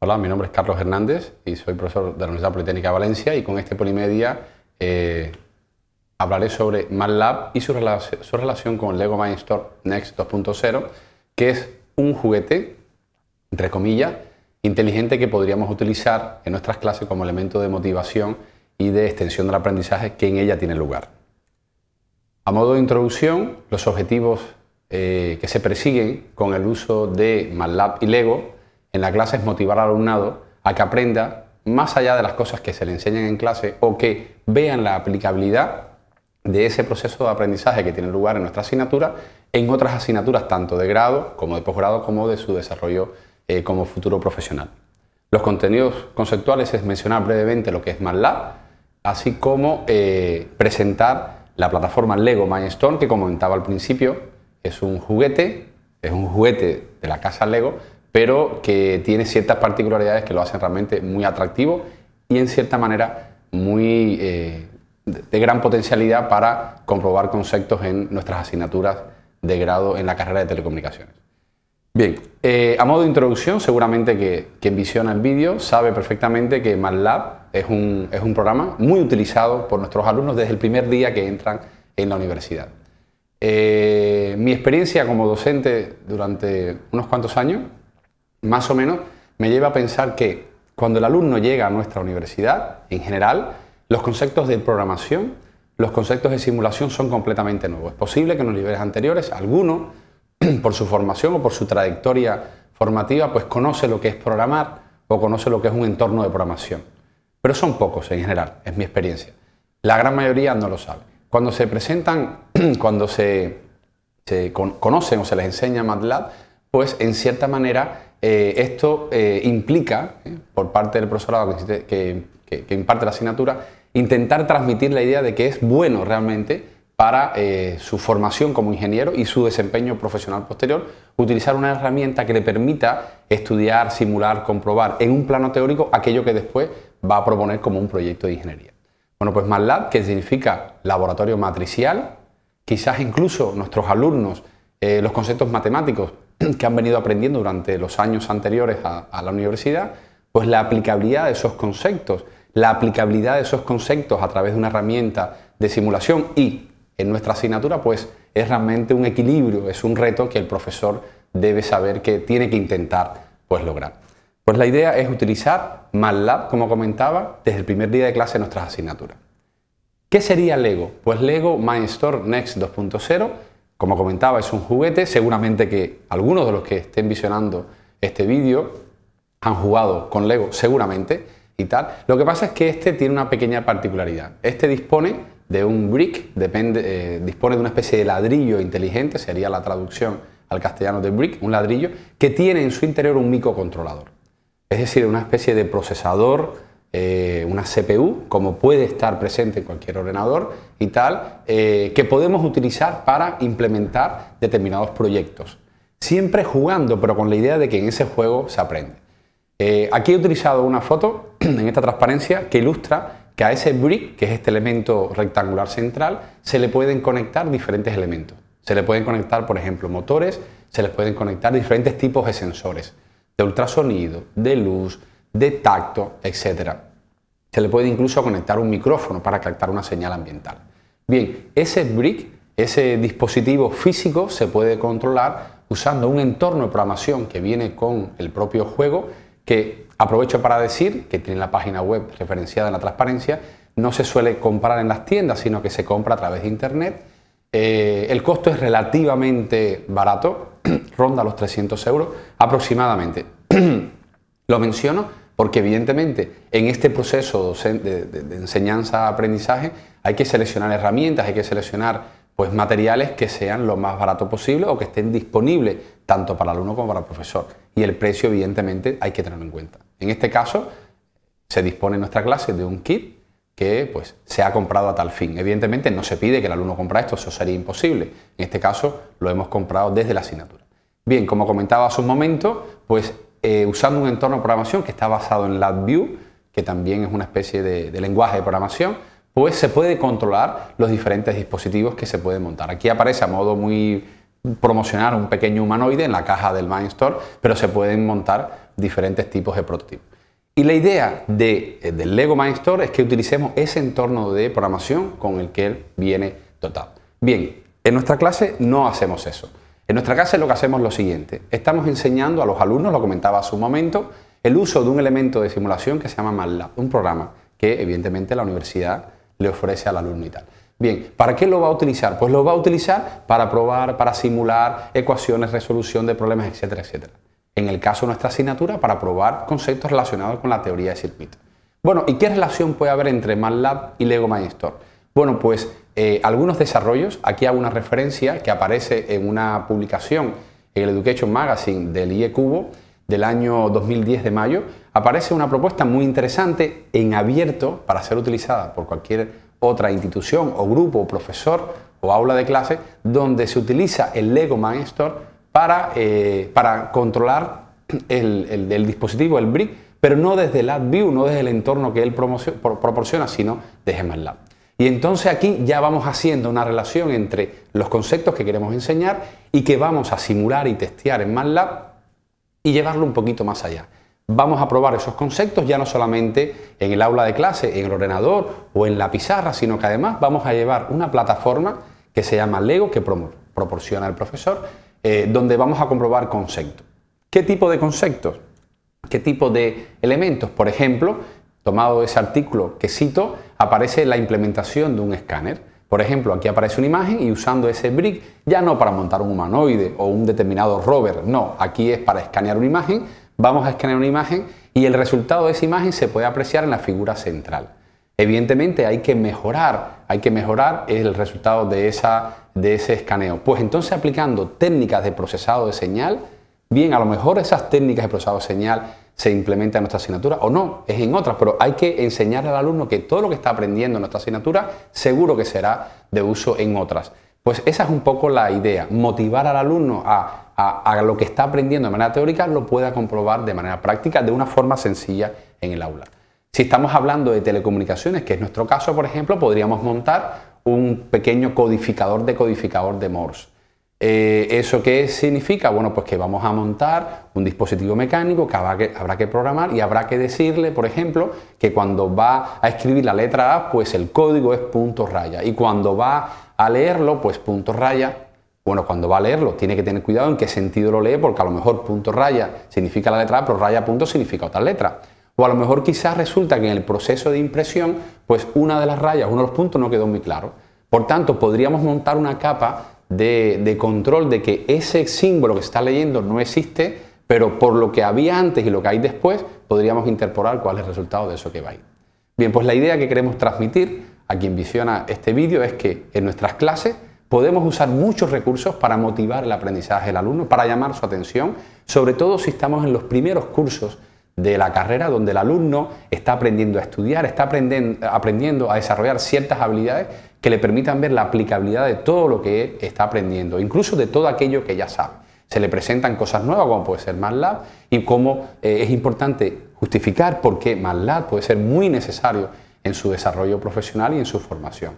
Hola, mi nombre es Carlos Hernández y soy profesor de la Universidad Politécnica de Valencia y con este Polimedia eh, hablaré sobre MATLAB y su, relación con Lego Mindstorm Next 2.0, que es un juguete, entre comillas, inteligente que podríamos utilizar en nuestras clases como elemento de motivación y de extensión del aprendizaje que en ella tiene lugar. A modo de introducción, los objetivos eh, que se persiguen con el uso de MATLAB y Lego en la clase es motivar al alumnado a que aprenda más allá de las cosas que se le enseñan en clase o que vean la aplicabilidad de ese proceso de aprendizaje que tiene lugar en nuestra asignatura en otras asignaturas tanto de grado como de posgrado como de su desarrollo eh, como futuro profesional. Los contenidos conceptuales es mencionar brevemente lo que es MATLAB, así como eh, presentar la plataforma Lego Mindstorm que comentaba al principio, es un juguete, es un juguete de la casa Lego, pero que tiene ciertas particularidades que lo hacen realmente muy atractivo y en cierta manera muy eh, de gran potencialidad para comprobar conceptos en nuestras asignaturas de grado en la carrera de telecomunicaciones. Bien, eh, a modo de introducción, seguramente que quien visiona el vídeo sabe perfectamente que MATLAB es un, es un programa muy utilizado por nuestros alumnos desde el primer día que entran en la universidad. Eh, mi experiencia como docente durante unos cuantos años más o menos, me lleva a pensar que cuando el alumno llega a nuestra universidad, en general, los conceptos de programación, los conceptos de simulación son completamente nuevos. Es posible que en los niveles anteriores, alguno, por su formación o por su trayectoria formativa, pues conoce lo que es programar o conoce lo que es un entorno de programación. Pero son pocos en general, es mi experiencia. La gran mayoría no lo sabe. Cuando se presentan, cuando se, conocen o se les enseña MATLAB, pues en cierta manera eh, esto eh, implica, eh, por parte del profesorado que, imparte la asignatura, intentar transmitir la idea de que es bueno realmente para su formación como ingeniero y su desempeño profesional posterior, utilizar una herramienta que le permita estudiar, simular, comprobar en un plano teórico aquello que después va a proponer como un proyecto de ingeniería. Bueno, pues MATLAB, que significa laboratorio matricial, quizás incluso nuestros alumnos, los conceptos matemáticos que han venido aprendiendo durante los años anteriores a, la universidad, pues la aplicabilidad de esos conceptos, la aplicabilidad de esos conceptos a través de una herramienta de simulación y en nuestra asignatura, pues es realmente un equilibrio, es un reto que el profesor debe saber que tiene que intentar pues, lograr. Pues la idea es utilizar MATLAB, como comentaba, desde el primer día de clase en nuestras asignaturas. ¿Qué sería Lego? Pues Lego Mindstorm Next 2.0 como comentaba, es un juguete, seguramente que algunos de los que estén visionando este vídeo han jugado con Lego, seguramente, y tal. Lo que pasa es que este tiene una pequeña particularidad. Este dispone de un brick, eh, dispone de una especie de ladrillo inteligente, sería la traducción al castellano de brick, un ladrillo, que tiene en su interior un microcontrolador. Es decir, una especie de procesador eh, una CPU, como puede estar presente en cualquier ordenador y tal, eh, que podemos utilizar para implementar determinados proyectos. Siempre jugando, pero con la idea de que en ese juego se aprende. Eh, aquí he utilizado una foto en esta transparencia que ilustra que a ese brick, que es este elemento rectangular central, se le pueden conectar diferentes elementos. Se le pueden conectar, por ejemplo, motores, se les pueden conectar diferentes tipos de sensores, de ultrasonido, de luz, de tacto, etc. Se le puede incluso conectar un micrófono para captar una señal ambiental. Bien, ese brick, ese dispositivo físico, se puede controlar usando un entorno de programación que viene con el propio juego, que aprovecho para decir que tiene la página web referenciada en la transparencia, no se suele comprar en las tiendas, sino que se compra a través de Internet. Eh, el costo es relativamente barato, ronda los 300 euros aproximadamente. Lo menciono porque evidentemente en este proceso de, enseñanza-aprendizaje hay que seleccionar herramientas, hay que seleccionar pues, materiales que sean lo más barato posible o que estén disponibles tanto para el alumno como para el profesor. Y el precio evidentemente hay que tenerlo en cuenta. En este caso se dispone en nuestra clase de un kit que pues, se ha comprado a tal fin. Evidentemente no se pide que el alumno compre esto, eso sería imposible. En este caso lo hemos comprado desde la asignatura. Bien, como comentaba hace un momento, pues eh, usando un entorno de programación que está basado en LabVIEW, que también es una especie de, lenguaje de programación, pues se puede controlar los diferentes dispositivos que se pueden montar. Aquí aparece a modo muy promocionar un pequeño humanoide en la caja del Mindstorm, pero se pueden montar diferentes tipos de prototipos. Y la idea de, eh, del Lego Mindstorm es que utilicemos ese entorno de programación con el que él viene dotado. Bien, en nuestra clase no hacemos eso. En nuestra clase lo que hacemos es lo siguiente. Estamos enseñando a los alumnos, lo comentaba hace un momento, el uso de un elemento de simulación que se llama MATLAB, un programa que evidentemente la universidad le ofrece al alumno y tal. Bien, ¿para qué lo va a utilizar? Pues lo va a utilizar para probar, para simular ecuaciones, resolución de problemas, etcétera, etcétera. En el caso de nuestra asignatura, para probar conceptos relacionados con la teoría de circuitos. Bueno, ¿y qué relación puede haber entre MATLAB y Lego Mindstorm? Bueno, pues eh, algunos desarrollos, aquí hago una referencia que aparece en una publicación en el Education Magazine del IE Cubo del año 2010 de mayo, aparece una propuesta muy interesante en abierto para ser utilizada por cualquier otra institución o grupo o profesor o aula de clase donde se utiliza el Lego Mindstorm para, eh, para controlar el, dispositivo, el brick, pero no desde el AdView, no desde el entorno que él proporciona, sino desde MATLAB. Y entonces aquí ya vamos haciendo una relación entre los conceptos que queremos enseñar y que vamos a simular y testear en MATLAB y llevarlo un poquito más allá vamos a probar esos conceptos ya no solamente en el aula de clase, en el ordenador o en la pizarra, sino que además vamos a llevar una plataforma que se llama Lego, que proporciona el profesor, eh, donde vamos a comprobar conceptos. ¿Qué tipo de conceptos? ¿Qué tipo de elementos? Por ejemplo, tomado ese artículo que cito, aparece la implementación de un escáner. Por ejemplo, aquí aparece una imagen y usando ese brick, ya no para montar un humanoide o un determinado rover, no, aquí es para escanear una imagen vamos a escanear una imagen y el resultado de esa imagen se puede apreciar en la figura central. Evidentemente hay que mejorar, hay que mejorar el resultado de, esa, de ese escaneo. Pues entonces aplicando técnicas de procesado de señal, bien, a lo mejor esas técnicas de procesado de señal se implementan en nuestra asignatura o no, es en otras, pero hay que enseñar al alumno que todo lo que está aprendiendo en nuestra asignatura seguro que será de uso en otras. Pues esa es un poco la idea, motivar al alumno a a, lo que está aprendiendo de manera teórica lo pueda comprobar de manera práctica de una forma sencilla en el aula. Si estamos hablando de telecomunicaciones, que es nuestro caso, por ejemplo, podríamos montar un pequeño codificador de codificador de Morse. Eh, ¿Eso qué significa? Bueno, pues que vamos a montar un dispositivo mecánico que habrá, que habrá, que programar y habrá que decirle, por ejemplo, que cuando va a escribir la letra A, pues el código es punto raya. Y cuando va a leerlo, pues punto raya bueno, cuando va a leerlo tiene que tener cuidado en qué sentido lo lee, porque a lo mejor punto raya significa la letra A, pero raya punto significa otra letra. O a lo mejor quizás resulta que en el proceso de impresión, pues una de las rayas, uno de los puntos no quedó muy claro. Por tanto, podríamos montar una capa de, control de que ese símbolo que se está leyendo no existe, pero por lo que había antes y lo que hay después, podríamos interpolar cuál es el resultado de eso que va ahí. Bien, pues la idea que queremos transmitir a quien visiona este vídeo es que en nuestras clases podemos usar muchos recursos para motivar el aprendizaje del alumno, para llamar su atención, sobre todo si estamos en los primeros cursos de la carrera donde el alumno está aprendiendo a estudiar, está aprendiendo, a desarrollar ciertas habilidades que le permitan ver la aplicabilidad de todo lo que está aprendiendo, incluso de todo aquello que ya sabe. Se le presentan cosas nuevas como puede ser MATLAB y cómo eh, es importante justificar por qué MATLAB puede ser muy necesario en su desarrollo profesional y en su formación.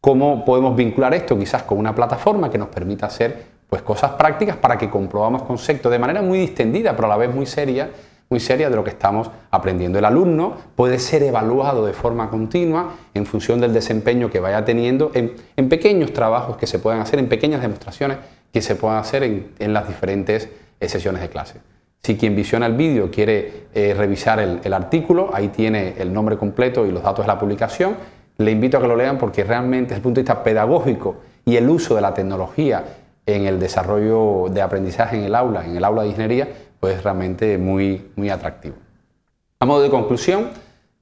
¿Cómo podemos vincular esto quizás con una plataforma que nos permita hacer pues, cosas prácticas para que comprobamos conceptos de manera muy distendida, pero a la vez muy seria, muy seria de lo que estamos aprendiendo. El alumno puede ser evaluado de forma continua en función del desempeño que vaya teniendo en, pequeños trabajos que se puedan hacer, en pequeñas demostraciones que se puedan hacer en, las diferentes eh, sesiones de clase. Si quien visiona el vídeo quiere eh, revisar el artículo, ahí tiene el nombre completo y los datos de la publicación le invito a que lo lean porque realmente desde el punto de vista pedagógico y el uso de la tecnología en el desarrollo de aprendizaje en el aula, en el aula de ingeniería, pues es realmente muy, muy atractivo. A modo de conclusión,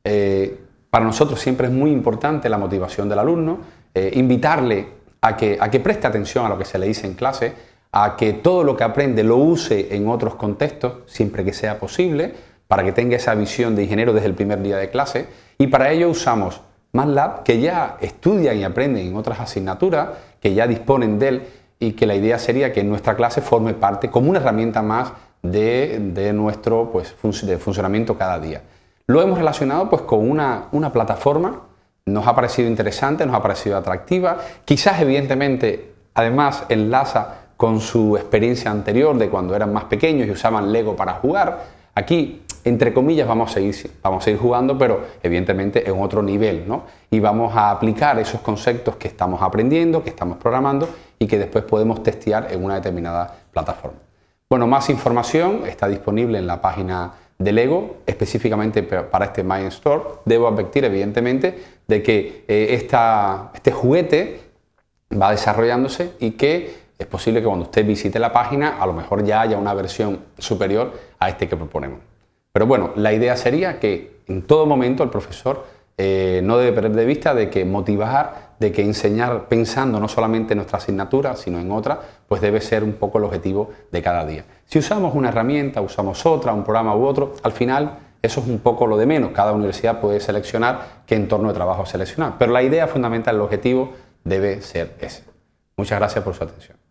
eh, para nosotros siempre es muy importante la motivación del alumno, eh, invitarle a que, a que preste atención a lo que se le dice en clase, a que todo lo que aprende lo use en otros contextos, siempre que sea posible, para que tenga esa visión de ingeniero desde el primer día de clase, y para ello usamos MATLAB que ya estudian y aprenden en otras asignaturas, que ya disponen de él y que la idea sería que nuestra clase forme parte como una herramienta más de, nuestro pues, funcionamiento cada día. Lo hemos relacionado pues, con una, una plataforma, nos ha parecido interesante, nos ha parecido atractiva, quizás evidentemente además enlaza con su experiencia anterior de cuando eran más pequeños y usaban Lego para jugar. Aquí, entre comillas, vamos a seguir, vamos a seguir jugando, pero evidentemente en otro nivel, ¿no? Y vamos a aplicar esos conceptos que estamos aprendiendo, que estamos programando y que después podemos testear en una determinada plataforma. Bueno, más información está disponible en la página de Lego, específicamente para este My Store. Debo advertir, evidentemente, de que eh, este juguete va desarrollándose y que es posible que cuando usted visite la página a lo mejor ya haya una versión superior a este que proponemos. Pero bueno, la idea sería que en todo momento el profesor eh, no debe perder de vista de que motivar, de que enseñar pensando no solamente en nuestra asignatura, sino en otra, pues debe ser un poco el objetivo de cada día. Si usamos una herramienta, usamos otra, un programa u otro, al final eso es un poco lo de menos. Cada universidad puede seleccionar qué entorno de trabajo seleccionar. Pero la idea fundamental, el objetivo, debe ser ese. Muchas gracias por su atención.